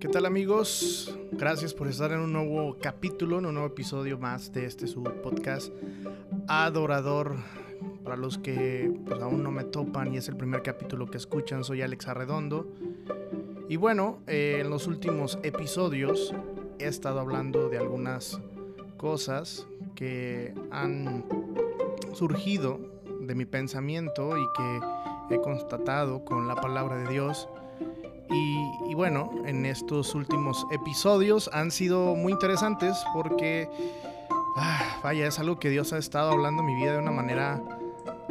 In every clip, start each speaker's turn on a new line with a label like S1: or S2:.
S1: ¿Qué tal amigos? Gracias por estar en un nuevo capítulo, en un nuevo episodio más de este su podcast Adorador. Para los que pues, aún no me topan y es el primer capítulo que escuchan, soy Alex Arredondo. Y bueno, eh, en los últimos episodios he estado hablando de algunas cosas que han surgido de mi pensamiento y que he constatado con la palabra de Dios. Y, bueno, en estos últimos episodios han sido muy interesantes porque, ah, vaya, es algo que Dios ha estado hablando en mi vida de una manera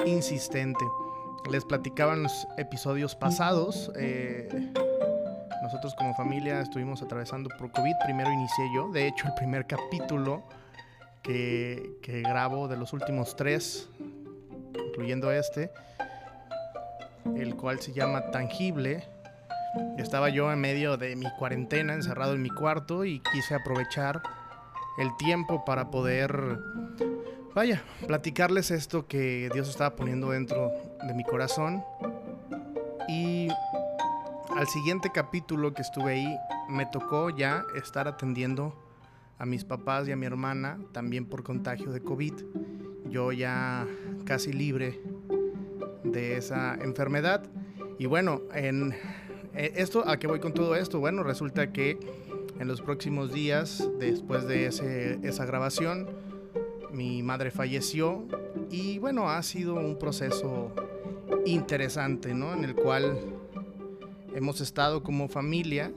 S1: insistente. Les platicaba en los episodios pasados. Eh, nosotros como familia estuvimos atravesando por COVID. Primero inicié yo. De hecho, el primer capítulo que, que grabo de los últimos tres, incluyendo este, el cual se llama Tangible. Estaba yo en medio de mi cuarentena, encerrado en mi cuarto, y quise aprovechar el tiempo para poder vaya, platicarles esto que Dios estaba poniendo dentro de mi corazón. Y al siguiente capítulo que estuve ahí, me tocó ya estar atendiendo a mis papás y a mi hermana, también por contagio de COVID. Yo ya casi libre de esa enfermedad. Y bueno, en esto, ¿a qué voy con todo esto? Bueno, resulta que en los próximos días, después de esa grabación, mi madre falleció y bueno, ha sido un proceso interesante, ¿no? En el cual hemos estado como familia.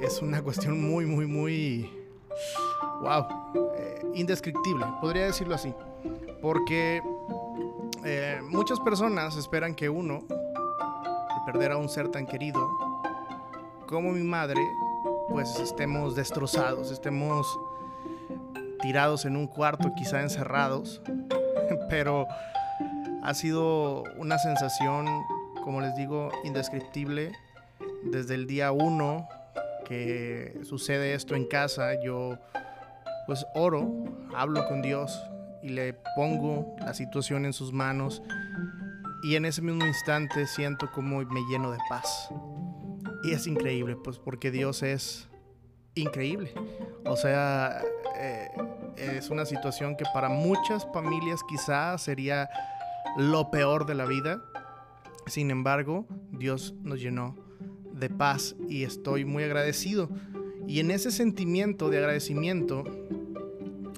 S1: Es una cuestión muy, muy, muy, wow, eh, indescriptible, podría decirlo así. Porque eh, muchas personas esperan que uno, perder a un ser tan querido como mi madre, pues estemos destrozados, estemos tirados en un cuarto, quizá encerrados, pero ha sido una sensación, como les digo, indescriptible. Desde el día uno que sucede esto en casa, yo pues oro, hablo con Dios y le pongo la situación en sus manos y en ese mismo instante siento como me lleno de paz. Y es increíble, pues porque Dios es increíble. O sea, eh, es una situación que para muchas familias quizás sería lo peor de la vida. Sin embargo, Dios nos llenó de paz y estoy muy agradecido. Y en ese sentimiento de agradecimiento,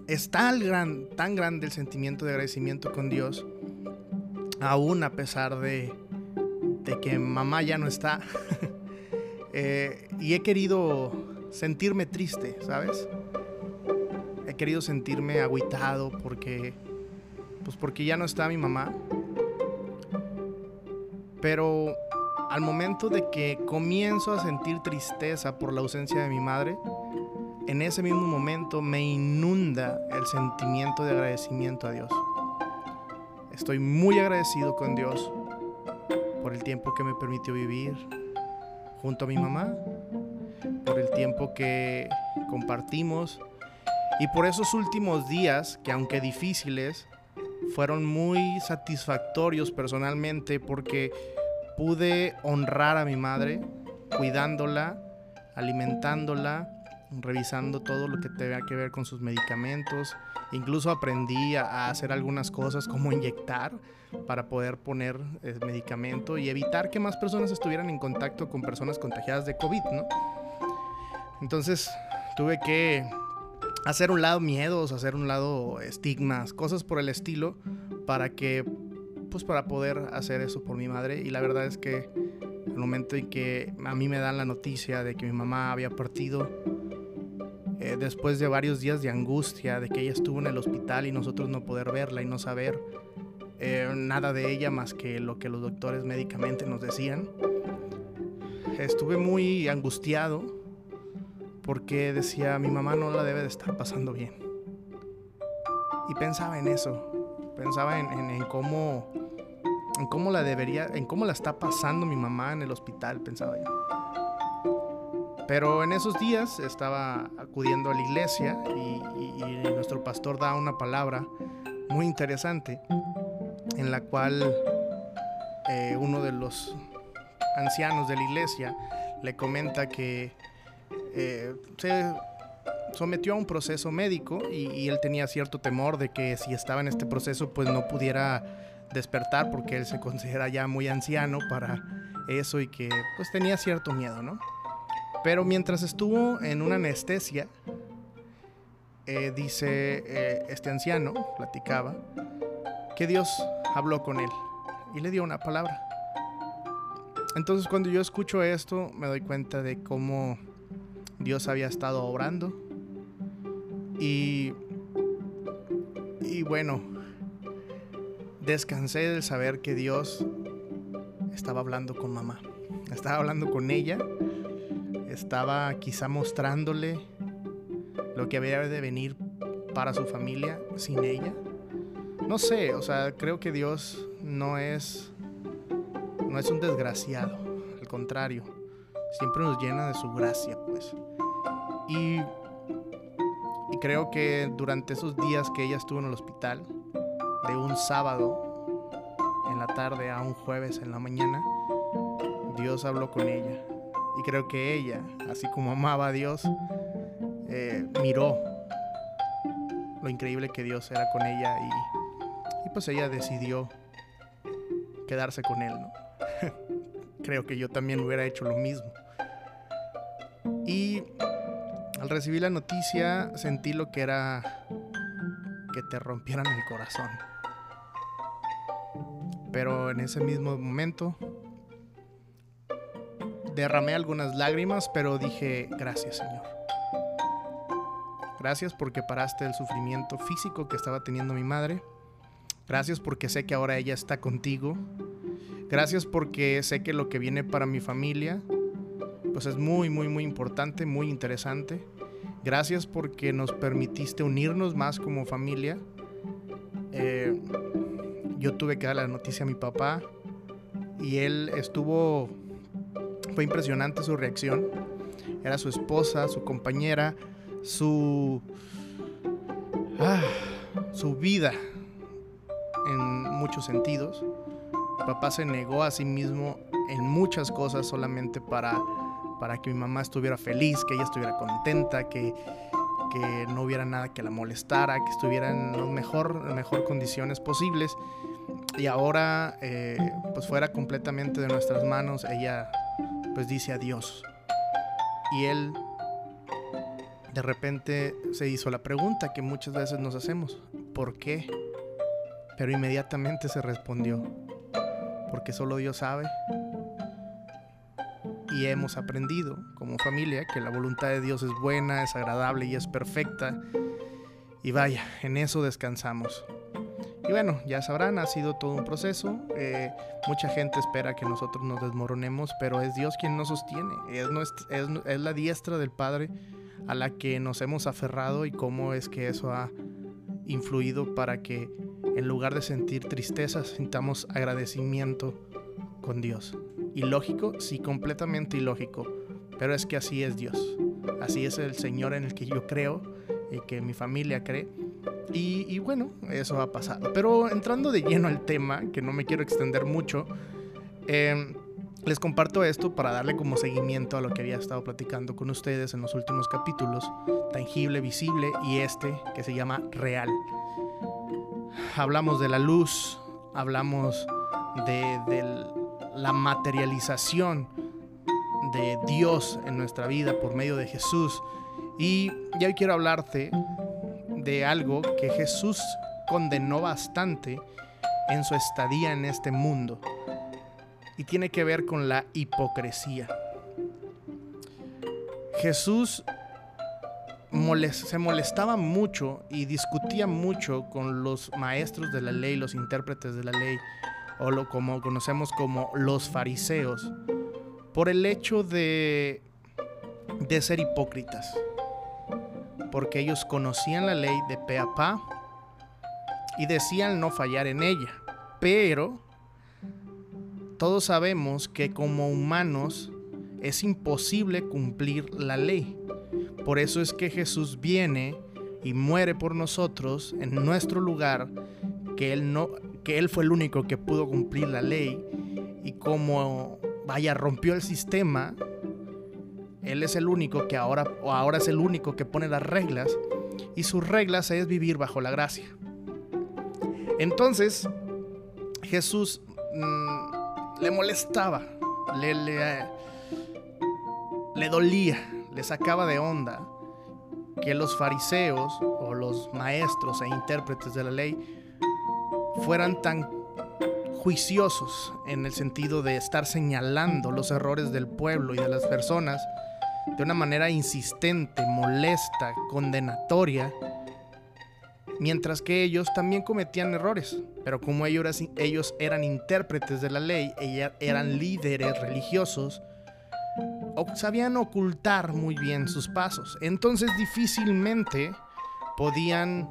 S1: es tan, gran, tan grande el sentimiento de agradecimiento con Dios, aún a pesar de, que mamá ya no está. Eh, y he querido sentirme triste, ¿sabes? He querido sentirme agüitado porque pues porque ya no está mi mamá. Pero al momento de que comienzo a sentir tristeza por la ausencia de mi madre, en ese mismo momento me inunda el sentimiento de agradecimiento a Dios. Estoy muy agradecido con Dios por el tiempo que me permitió vivir junto a mi mamá por el tiempo que compartimos y por esos últimos días que aunque difíciles, fueron muy satisfactorios personalmente porque pude honrar a mi madre cuidándola, alimentándola, revisando todo lo que tenga que ver con sus medicamentos. Incluso aprendí a hacer algunas cosas como inyectar para poder poner eh, medicamento y evitar que más personas estuvieran en contacto con personas contagiadas de COVID, ¿no? Entonces tuve que hacer un lado miedos, hacer un lado estigmas, cosas por el estilo, para que, pues para poder hacer eso por mi madre. Y la verdad es que el momento en que a mí me dan la noticia de que mi mamá había partido, eh, después de varios días de angustia, de que ella estuvo en el hospital y nosotros no poder verla y no saber eh, nada de ella más que lo que los doctores médicamente nos decían, estuve muy angustiado porque decía, mi mamá no la debe de estar pasando bien. Y pensaba en eso, pensaba en, cómo, en cómo la debería, en cómo la está pasando mi mamá en el hospital, pensaba yo. Pero en esos días estaba acudiendo a la iglesia y, nuestro pastor da una palabra muy interesante en la cual eh, uno de los ancianos de la iglesia le comenta que eh, se sometió a un proceso médico y, él tenía cierto temor de que si estaba en este proceso pues no pudiera despertar porque él se considera ya muy anciano para eso y que pues tenía cierto miedo, ¿no? Pero mientras estuvo en una anestesia, eh, dice eh, este anciano, platicaba, que Dios habló con él y le dio una palabra. Entonces cuando yo escucho esto me doy cuenta de cómo Dios había estado obrando y, y bueno, descansé del saber que Dios estaba hablando con mamá, estaba hablando con ella, estaba quizá mostrándole lo que había de venir para su familia sin ella. No sé, o sea, creo que Dios no es no es un desgraciado, al contrario, siempre nos llena de su gracia, pues. Y, y creo que durante esos días que ella estuvo en el hospital, de un sábado en la tarde a un jueves en la mañana, Dios habló con ella. Y creo que ella, así como amaba a Dios, eh, miró lo increíble que Dios era con ella y, y pues ella decidió quedarse con él, ¿no? creo que yo también hubiera hecho lo mismo. Y al recibir la noticia sentí lo que era que te rompieran el corazón. Pero en ese mismo momento derramé algunas lágrimas, pero dije, gracias Señor. Gracias porque paraste el sufrimiento físico que estaba teniendo mi madre. Gracias porque sé que ahora ella está contigo Gracias porque sé que lo que viene para mi familia pues es muy, muy, muy importante, muy interesante. Gracias porque nos permitiste unirnos más como familia. Eh, yo tuve que dar la noticia a mi papá y él estuvo, fue impresionante su reacción. Era su esposa, su compañera, su, ah, su vida en muchos sentidos papá se negó a sí mismo en muchas cosas solamente para, para que mi mamá estuviera feliz, que ella estuviera contenta, que, que no hubiera nada que la molestara, que estuviera en las mejor, mejor condiciones posibles. Y ahora, eh, pues fuera completamente de nuestras manos, ella pues dice adiós. Y él de repente se hizo la pregunta que muchas veces nos hacemos, ¿por qué? Pero inmediatamente se respondió, porque solo Dios sabe. Y hemos aprendido como familia que la voluntad de Dios es buena, es agradable y es perfecta. Y vaya, en eso descansamos. Y bueno, ya sabrán, ha sido todo un proceso. Eh, mucha gente espera que nosotros nos desmoronemos, pero es Dios quien nos sostiene. Es, es, la diestra del Padre a la que nos hemos aferrado y cómo es que eso ha influido para que en lugar de sentir tristeza, sintamos agradecimiento con Dios. Ilógico, sí, completamente ilógico, pero es que así es Dios. Así es el Señor en el que yo creo y que mi familia cree. Y, bueno, eso ha pasado. Pero entrando de lleno al tema, que no me quiero extender mucho, em, les comparto esto para darle como seguimiento a lo que había estado platicando con ustedes en los últimos capítulos, tangible, visible y este que se llama real hablamos de la luz, hablamos de, la materialización de Dios en nuestra vida por medio de Jesús. Y hoy quiero hablarte de algo que Jesús condenó bastante en su estadía en este mundo. Y tiene que ver con la hipocresía. Jesús se molestaba mucho y discutía mucho con los maestros de la ley, los intérpretes de la ley, o lo como conocemos como los fariseos, por el hecho de, de ser hipócritas. Porque ellos conocían la ley de pe a pa y decían no fallar en ella. Pero todos sabemos que como humanos es imposible cumplir la ley. Por eso es que Jesús viene y muere por nosotros en nuestro lugar, que él no que él fue el único que pudo cumplir la ley y como vaya rompió el sistema, Él es el único que ahora, o ahora es el único que pone las reglas, y sus reglas es vivir bajo la gracia. Entonces, Jesús mm, le molestaba, le, le, le dolía, le sacaba de onda que los fariseos o los maestros e intérpretes de la ley fueran tan juiciosos en el sentido de estar señalando los errores del pueblo y de las personas de una manera insistente, molesta, condenatoria, mientras que ellos también cometían errores, pero como ellos, ellos eran intérpretes de la ley, eran líderes religiosos, sabían ocultar muy bien sus pasos, entonces difícilmente podían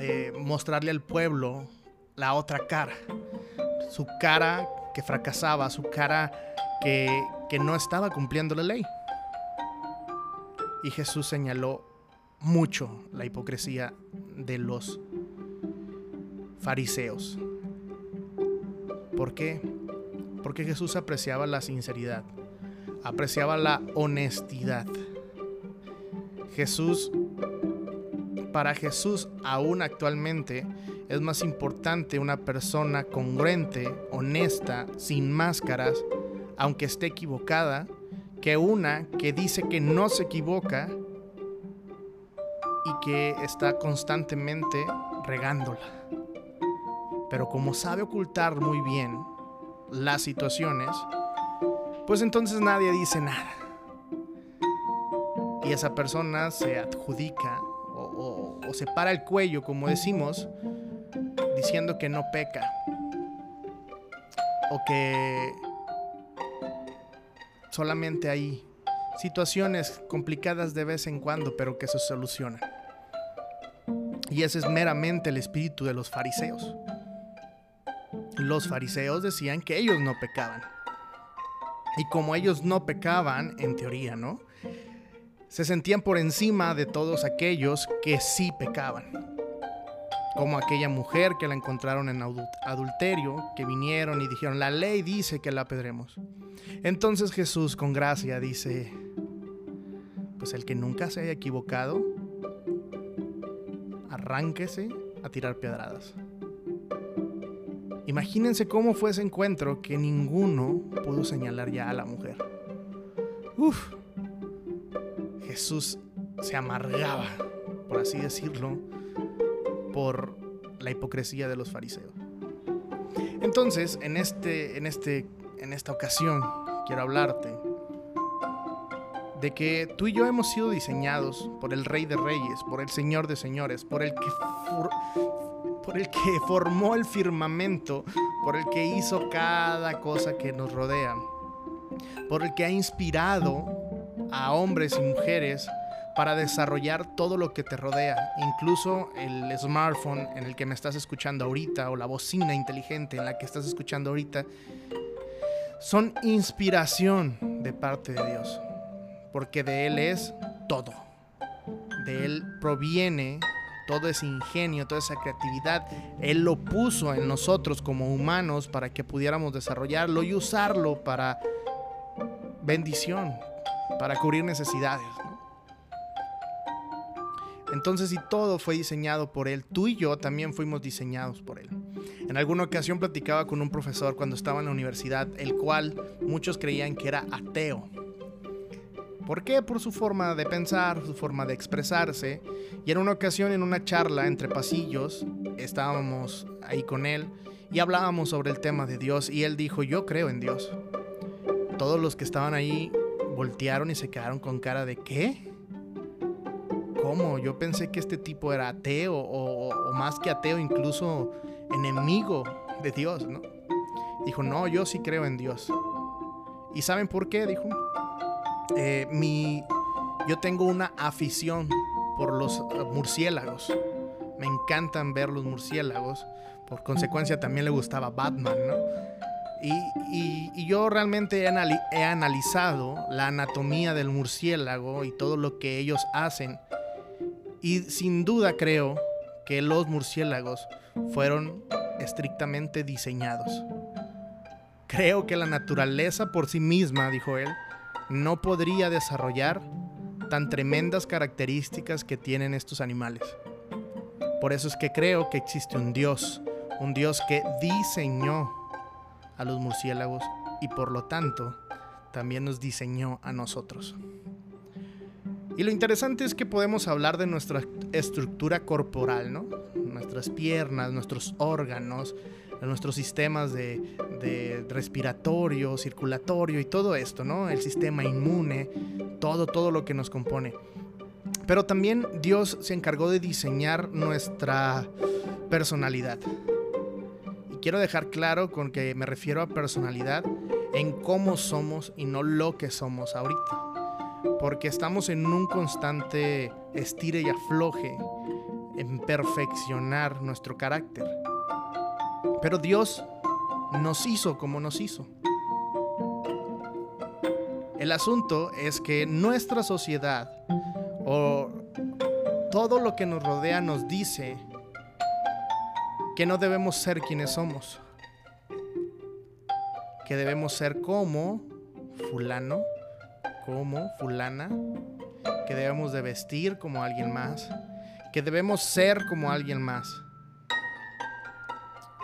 S1: eh, mostrarle al pueblo la otra cara, su cara que fracasaba, su cara que, que no estaba cumpliendo la ley. Y Jesús señaló mucho la hipocresía de los fariseos. ¿Por qué? Porque Jesús apreciaba la sinceridad, apreciaba la honestidad. Jesús, para Jesús aún actualmente, es más importante una persona congruente, honesta, sin máscaras, aunque esté equivocada, que una que dice que no se equivoca y que está constantemente regándola. Pero como sabe ocultar muy bien las situaciones, pues entonces nadie dice nada. Y esa persona se adjudica o, se para el cuello, como decimos, diciendo que no peca. O que solamente hay situaciones complicadas de vez en cuando, pero que se solucionan. Y ese es meramente el espíritu de los fariseos. Los fariseos decían que ellos no pecaban. Y como ellos no pecaban, en teoría, ¿no? Se sentían por encima de todos aquellos que sí pecaban como aquella mujer que la encontraron en adulterio, que vinieron y dijeron, la ley dice que la apedremos. Entonces Jesús con gracia dice, pues el que nunca se haya equivocado, arránquese a tirar pedradas. Imagínense cómo fue ese encuentro que ninguno pudo señalar ya a la mujer. Uf, Jesús se amargaba, por así decirlo, por la hipocresía de los fariseos. Entonces, en, este, en, este, en esta ocasión, quiero hablarte de que tú y yo hemos sido diseñados por el Rey de Reyes, por el Señor de Señores, por el que, por el que formó el firmamento, por el que hizo cada cosa que nos rodea, por el que ha inspirado a hombres y mujeres para desarrollar todo lo que te rodea, incluso el smartphone en el que me estás escuchando ahorita o la bocina inteligente en la que estás escuchando ahorita, son inspiración de parte de Dios, porque de Él es todo, de Él proviene todo ese ingenio, toda esa creatividad, Él lo puso en nosotros como humanos para que pudiéramos desarrollarlo y usarlo para bendición, para cubrir necesidades. Entonces, si todo fue diseñado por Él, tú y yo también fuimos diseñados por Él. En alguna ocasión platicaba con un profesor cuando estaba en la universidad, el cual muchos creían que era ateo. ¿Por qué? Por su forma de pensar, su forma de expresarse. Y en una ocasión, en una charla entre pasillos, estábamos ahí con él y hablábamos sobre el tema de Dios y él dijo, yo creo en Dios. Todos los que estaban ahí voltearon y se quedaron con cara de ¿qué? ¿Cómo? Yo pensé que este tipo era ateo o, más que ateo, incluso enemigo de Dios, ¿no? Dijo, no, yo sí creo en Dios. ¿Y saben por qué? Dijo, eh, mi, yo tengo una afición por los eh, murciélagos. Me encantan ver los murciélagos. Por consecuencia también le gustaba Batman. Y, yo realmente he, analizado la anatomía del murciélago y todo lo que ellos hacen y sin duda creo que los murciélagos fueron estrictamente diseñados. Creo que la naturaleza por sí misma, dijo él, no podría desarrollar tan tremendas características que tienen estos animales. Por eso es que creo que existe un Dios, un Dios que diseñó a los murciélagos y por lo tanto también nos diseñó a nosotros. Y lo interesante es que podemos hablar de nuestra estructura corporal, ¿no? Nuestras piernas, nuestros órganos, nuestros sistemas de, de, respiratorio, circulatorio y todo esto, ¿no? El sistema inmune, todo, todo lo que nos compone. Pero también Dios se encargó de diseñar nuestra personalidad. Y quiero dejar claro con que me refiero a personalidad en cómo somos y no lo que somos ahorita porque estamos en un constante estire y afloje en perfeccionar nuestro carácter. Pero Dios nos hizo como nos hizo. El asunto es que nuestra sociedad o todo lo que nos rodea nos dice que no debemos ser quienes somos, que debemos ser como fulano, como fulana, que debemos de vestir como alguien más, que debemos ser como alguien más.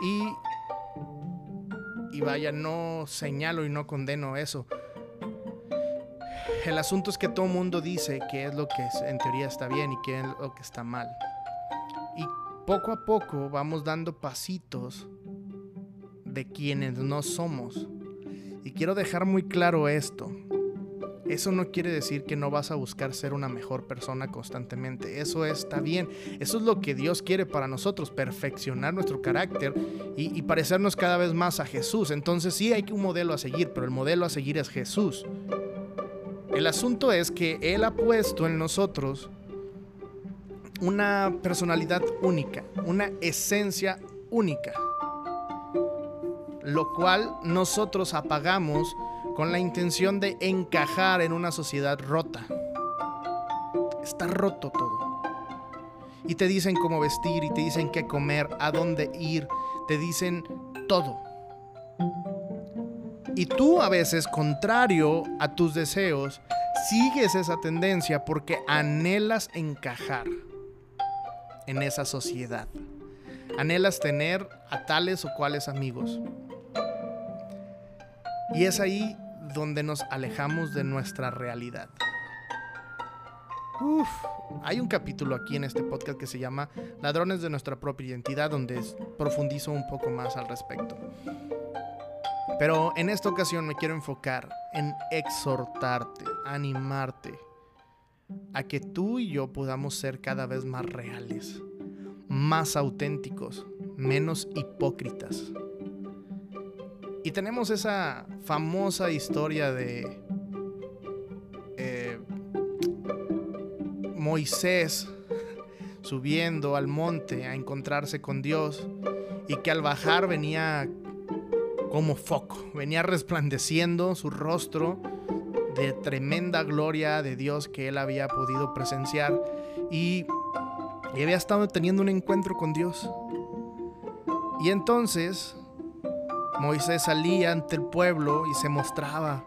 S1: Y, y vaya, no señalo y no condeno eso. El asunto es que todo mundo dice que es lo que en teoría está bien y que es lo que está mal. Y poco a poco vamos dando pasitos de quienes no somos. Y quiero dejar muy claro esto. Eso no quiere decir que no vas a buscar ser una mejor persona constantemente. Eso está bien. Eso es lo que Dios quiere para nosotros, perfeccionar nuestro carácter y, parecernos cada vez más a Jesús. Entonces sí hay un modelo a seguir, pero el modelo a seguir es Jesús. El asunto es que Él ha puesto en nosotros una personalidad única, una esencia única, lo cual nosotros apagamos con la intención de encajar en una sociedad rota. Está roto todo. Y te dicen cómo vestir, y te dicen qué comer, a dónde ir, te dicen todo. Y tú a veces, contrario a tus deseos, sigues esa tendencia porque anhelas encajar en esa sociedad. Anhelas tener a tales o cuales amigos. Y es ahí donde nos alejamos de nuestra realidad. Uf, hay un capítulo aquí en este podcast que se llama Ladrones de nuestra propia identidad, donde profundizo un poco más al respecto. Pero en esta ocasión me quiero enfocar en exhortarte, animarte a que tú y yo podamos ser cada vez más reales, más auténticos, menos hipócritas. Y tenemos esa famosa historia de eh, Moisés subiendo al monte a encontrarse con Dios y que al bajar venía como foco, venía resplandeciendo su rostro de tremenda gloria de Dios que él había podido presenciar y, y había estado teniendo un encuentro con Dios. Y entonces Moisés salía ante el pueblo y se mostraba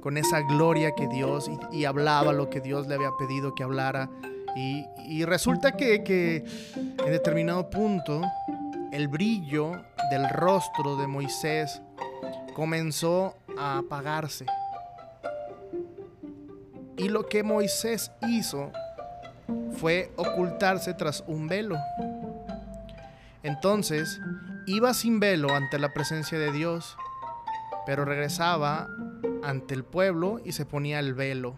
S1: con esa gloria que Dios y, hablaba lo que Dios le había pedido que hablara. Y, resulta que, en determinado punto el brillo del rostro de Moisés comenzó a apagarse. Y lo que Moisés hizo fue ocultarse tras un velo. Entonces iba sin velo ante la presencia de Dios, pero regresaba ante el pueblo y se ponía el velo.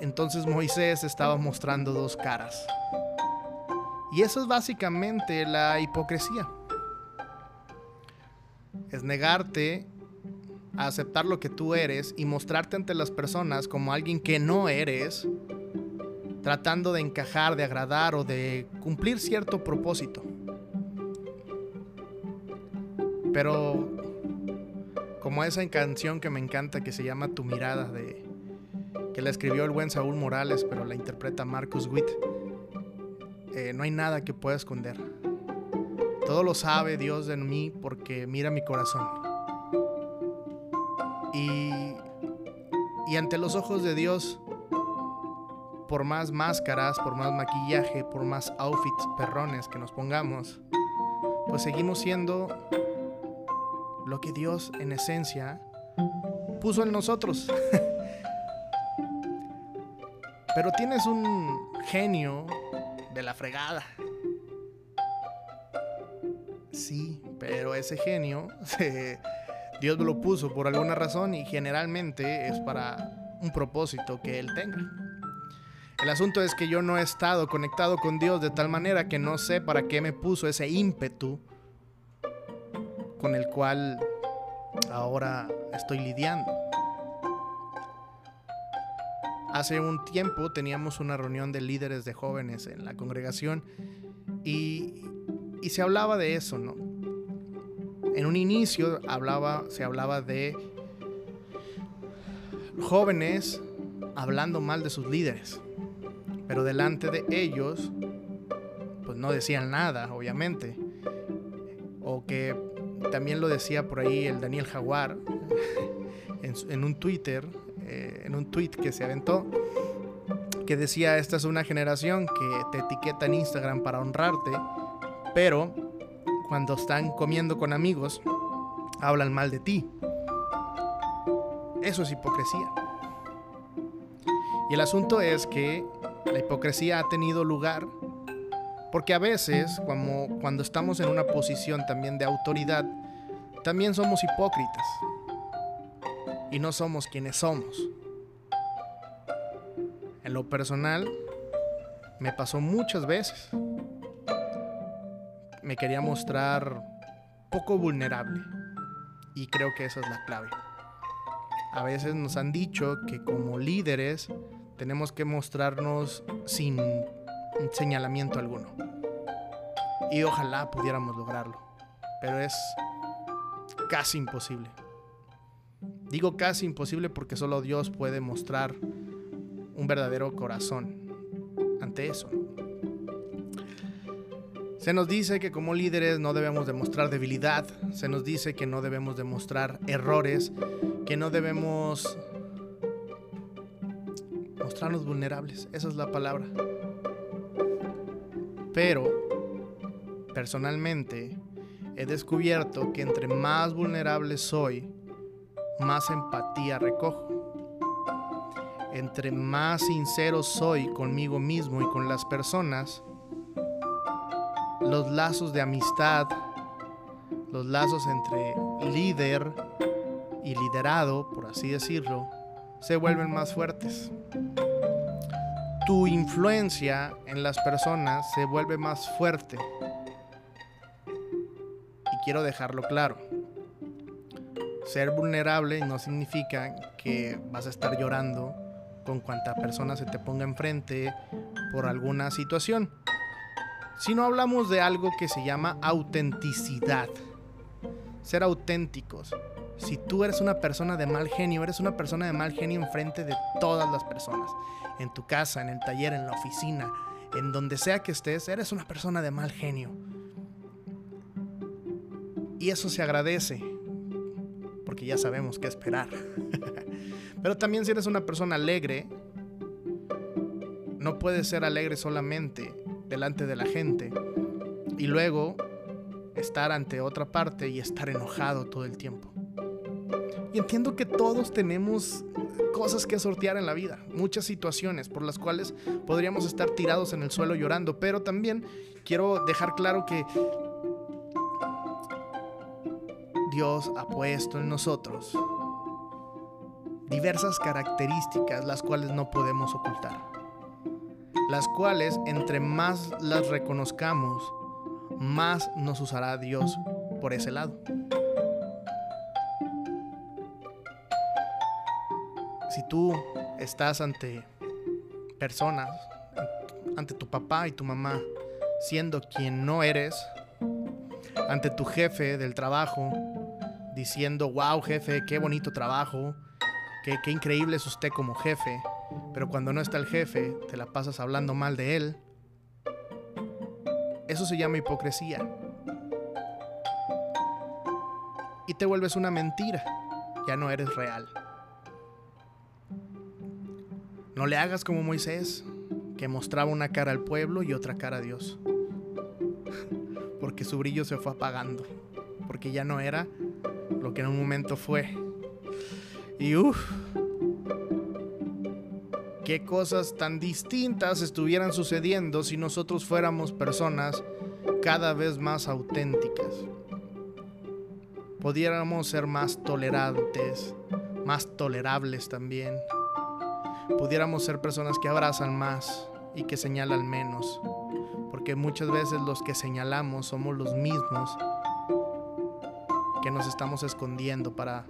S1: Entonces Moisés estaba mostrando dos caras. Y eso es básicamente la hipocresía. Es negarte a aceptar lo que tú eres y mostrarte ante las personas como alguien que no eres, tratando de encajar, de agradar o de cumplir cierto propósito. Pero como esa canción que me encanta que se llama Tu mirada de que la escribió el buen Saúl Morales, pero la interpreta Marcus Witt. Eh, no hay nada que pueda esconder. Todo lo sabe Dios en mí porque mira mi corazón. Y, Y ante los ojos de Dios, por más máscaras, por más maquillaje, por más outfits perrones que nos pongamos, pues seguimos siendo lo que Dios en esencia puso en nosotros. Pero tienes un genio de la fregada. Sí, pero ese genio Dios lo puso por alguna razón y generalmente es para un propósito que Él tenga. El asunto es que yo no he estado conectado con Dios de tal manera que no sé para qué me puso ese ímpetu con el cual ahora estoy lidiando. Hace un tiempo teníamos una reunión de líderes de jóvenes en la congregación y, y se hablaba de eso, ¿no? En un inicio hablaba, se hablaba de jóvenes hablando mal de sus líderes, pero delante de ellos, pues no decían nada, obviamente. O que también lo decía por ahí el Daniel Jaguar en, un Twitter, eh, en un tweet que se aventó, que decía, esta es una generación que te etiqueta en Instagram para honrarte, pero cuando están comiendo con amigos, hablan mal de ti. Eso es hipocresía. Y el asunto es que la hipocresía ha tenido lugar porque a veces, cuando estamos en una posición también de autoridad, también somos hipócritas y no somos quienes somos. En lo personal, me pasó muchas veces me quería mostrar poco vulnerable. Y creo que esa es la clave. A veces nos han dicho que como líderes tenemos que mostrarnos sin señalamiento alguno. Y ojalá pudiéramos lograrlo. Pero es casi imposible. Digo casi imposible porque solo Dios puede mostrar un verdadero corazón ante eso. Se nos dice que como líderes no debemos demostrar debilidad, se nos dice que no debemos demostrar errores, que no debemos mostrarnos vulnerables, esa es la palabra. Pero, personalmente, he descubierto que entre más vulnerable soy, más empatía recojo. Entre más sincero soy conmigo mismo y con las personas, los lazos de amistad, los lazos entre líder y liderado, por así decirlo, se vuelven más fuertes. Tu influencia en las personas se vuelve más fuerte. Y quiero dejarlo claro. Ser vulnerable no significa que vas a estar llorando con cuanta persona se te ponga enfrente por alguna situación si no hablamos de algo que se llama autenticidad. Ser auténticos. Si tú eres una persona de mal genio, eres una persona de mal genio enfrente de todas las personas. En tu casa, en el taller, en la oficina, en donde sea que estés, eres una persona de mal genio. Y eso se agradece, porque ya sabemos qué esperar. Pero también si eres una persona alegre, no puedes ser alegre solamente delante de la gente y luego estar ante otra parte y estar enojado todo el tiempo. Y entiendo que todos tenemos cosas que sortear en la vida, muchas situaciones por las cuales podríamos estar tirados en el suelo llorando, pero también quiero dejar claro que Dios ha puesto en nosotros diversas características las cuales no podemos ocultar las cuales entre más las reconozcamos, más nos usará Dios por ese lado. Si tú estás ante personas, ante tu papá y tu mamá, siendo quien no eres, ante tu jefe del trabajo, diciendo, wow jefe, qué bonito trabajo, qué, qué increíble es usted como jefe, pero cuando no está el jefe, te la pasas hablando mal de él. Eso se llama hipocresía. Y te vuelves una mentira. Ya no eres real. No le hagas como Moisés, que mostraba una cara al pueblo y otra cara a Dios. Porque su brillo se fue apagando. Porque ya no era lo que en un momento fue. Y uff, qué cosas tan distintas estuvieran sucediendo si nosotros fuéramos personas cada vez más auténticas. Pudiéramos ser más tolerantes, más tolerables también. Pudiéramos ser personas que abrazan más y que señalan menos. Porque muchas veces los que señalamos somos los mismos que nos estamos escondiendo para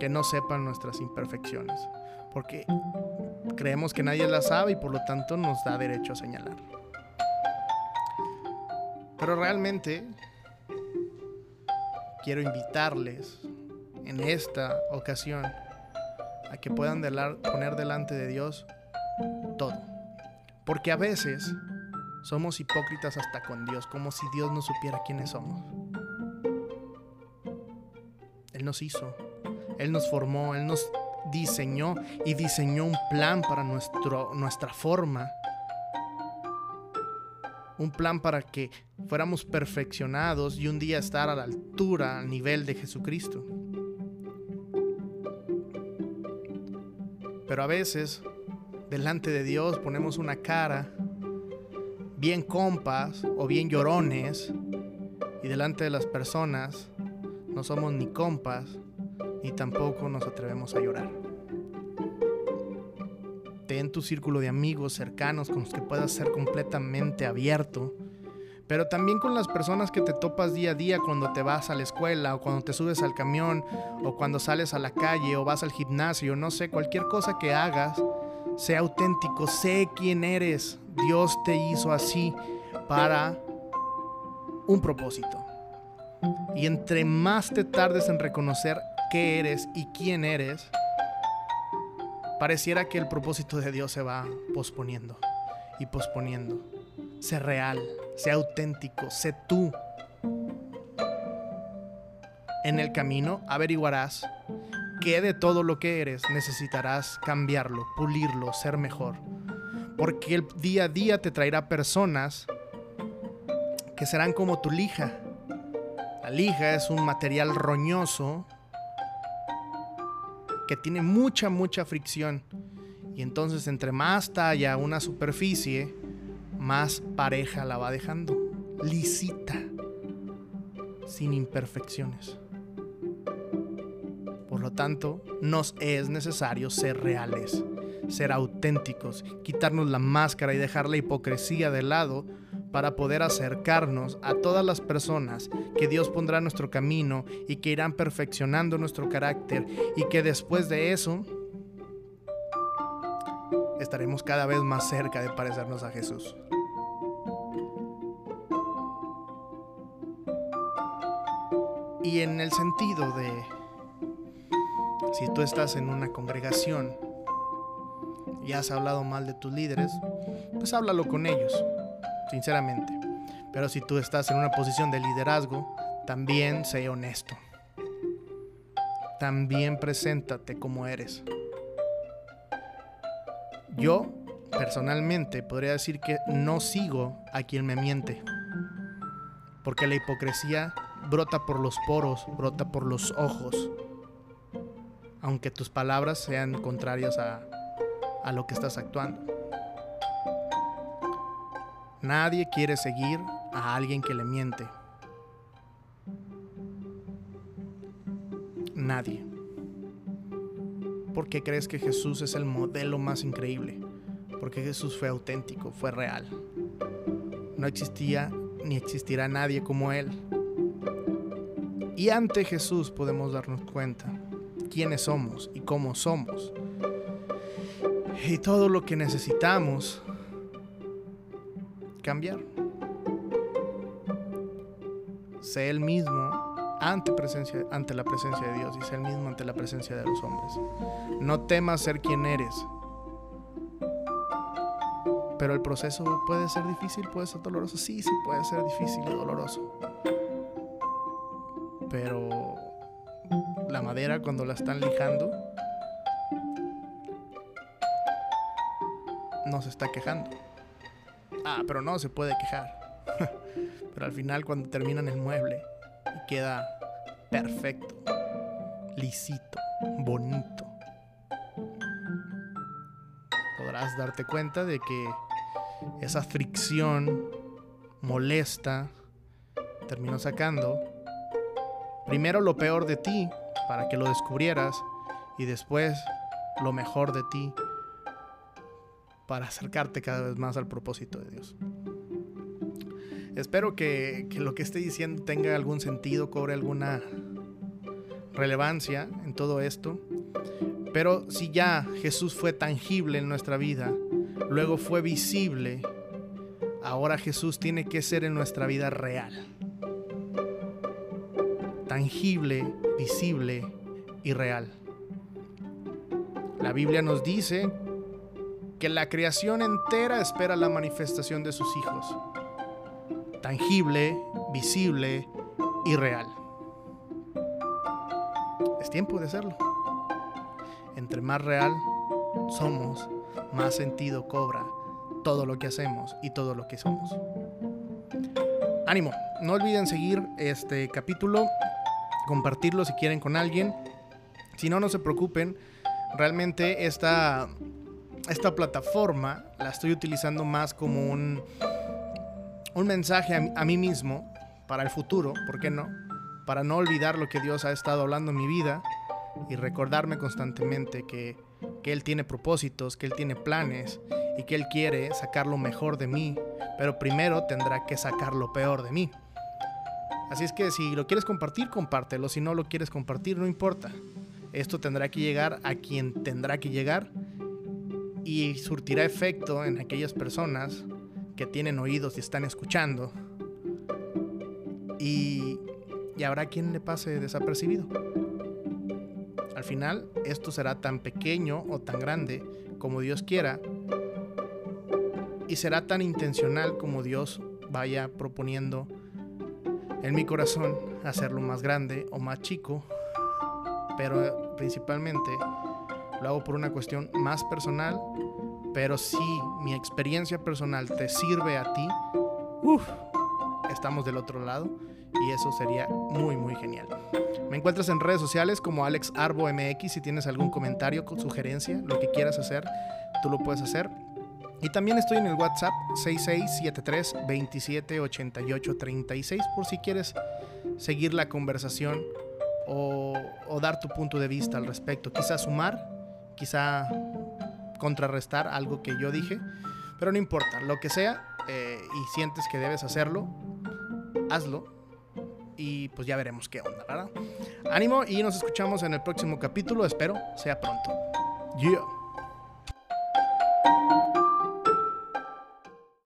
S1: que no sepan nuestras imperfecciones. Porque creemos que nadie las sabe y por lo tanto nos da derecho a señalar. Pero realmente quiero invitarles en esta ocasión a que puedan poner delante de Dios todo. Porque a veces somos hipócritas hasta con Dios, como si Dios no supiera quiénes somos. Él nos hizo, Él nos formó, Él nos diseñó y diseñó un plan para nuestro, nuestra forma. Un plan para que fuéramos perfeccionados y un día estar a la altura, al nivel de Jesucristo. Pero a veces, delante de Dios ponemos una cara bien compas o bien llorones y delante de las personas no somos ni compas ni tampoco nos atrevemos a llorar. Ten tu círculo de amigos cercanos con los que puedas ser completamente abierto, pero también con las personas que te topas día a día cuando te vas a la escuela o cuando te subes al camión o cuando sales a la calle o vas al gimnasio, no sé, cualquier cosa que hagas, sea auténtico, sé quién eres. Dios te hizo así para un propósito. Y entre más te tardes en reconocer qué eres y quién eres, pareciera que el propósito de Dios se va posponiendo y posponiendo. Sé real, sé auténtico, sé tú. En el camino averiguarás que de todo lo que eres necesitarás cambiarlo, pulirlo, ser mejor. Porque el día a día te traerá personas que serán como tu lija. La lija es un material roñoso que tiene mucha, mucha fricción. Y entonces entre más talla una superficie, más pareja la va dejando. Lisita. Sin imperfecciones. Por lo tanto, nos es necesario ser reales, ser auténticos, quitarnos la máscara y dejar la hipocresía de lado para poder acercarnos a todas las personas que Dios pondrá en nuestro camino y que irán perfeccionando nuestro carácter y que después de eso estaremos cada vez más cerca de parecernos a Jesús. Y en el sentido de, si tú estás en una congregación y has hablado mal de tus líderes, pues háblalo con ellos sinceramente. Pero si tú estás en una posición de liderazgo, también sé honesto. También preséntate como eres. Yo, personalmente, podría decir que no sigo a quien me miente. Porque la hipocresía brota por los poros, brota por los ojos. Aunque tus palabras sean contrarias a, a lo que estás actuando. Nadie quiere seguir a alguien que le miente. Nadie. ¿Por qué crees que Jesús es el modelo más increíble? Porque Jesús fue auténtico, fue real. No existía ni existirá nadie como Él. Y ante Jesús podemos darnos cuenta quiénes somos y cómo somos. Y todo lo que necesitamos cambiar. Sé el mismo ante, presencia, ante la presencia de Dios y sé el mismo ante la presencia de los hombres. No temas ser quien eres. Pero el proceso puede ser difícil, puede ser doloroso. Sí, sí puede ser difícil y doloroso. Pero la madera cuando la están lijando no se está quejando. Ah, pero no se puede quejar. pero al final cuando terminan el mueble y queda perfecto, lisito, bonito, podrás darte cuenta de que esa fricción molesta terminó sacando primero lo peor de ti para que lo descubrieras y después lo mejor de ti para acercarte cada vez más al propósito de Dios. Espero que, lo que esté diciendo tenga algún sentido, cobre alguna relevancia en todo esto. Pero si ya Jesús fue tangible en nuestra vida, luego fue visible, ahora Jesús tiene que ser en nuestra vida real. Tangible, visible y real. La Biblia nos dice que la creación entera espera la manifestación de sus hijos. Tangible, visible y real. Tiempo de hacerlo. Entre más real somos, más sentido cobra todo lo que hacemos y todo lo que somos. Ánimo, no olviden seguir este capítulo, compartirlo si quieren con alguien. Si no, no se preocupen realmente esta, esta plataforma la estoy utilizando más como un, un mensaje a, mí mismo para el futuro, ¿por qué no? Para no olvidar lo que Dios ha estado hablando en mi vida y recordarme constantemente que, que Él tiene propósitos, que Él tiene planes y que Él quiere sacar lo mejor de mí, pero primero tendrá que sacar lo peor de mí. Así es que si lo quieres compartir, compártelo. Si no lo quieres compartir, no importa. Esto tendrá que llegar a quien tendrá que llegar y surtirá efecto en aquellas personas que tienen oídos y están escuchando. Y, y habrá quien le pase desapercibido. Al final, esto será tan pequeño o tan grande como Dios quiera y será tan intencional como Dios vaya proponiendo en mi corazón hacerlo más grande o más chico pero principalmente lo hago por una cuestión más personal, pero si mi experiencia personal te sirve a ti, estamos del otro lado y eso sería muy muy genial. Me encuentras en redes sociales como Alex Arbo MX si tienes algún comentario, sugerencia, lo que quieras hacer, tú lo puedes hacer. Y también estoy en el WhatsApp 6673 278836 por si quieres seguir la conversación o, dar tu punto de vista al respecto. Quizá sumar, quizá contrarrestar algo que yo dije, pero no importa, lo que sea eh, y sientes que debes hacerlo, hazlo y pues ya veremos qué onda, ¿verdad? Ánimo y nos escuchamos en el próximo capítulo, espero sea pronto. Yeah.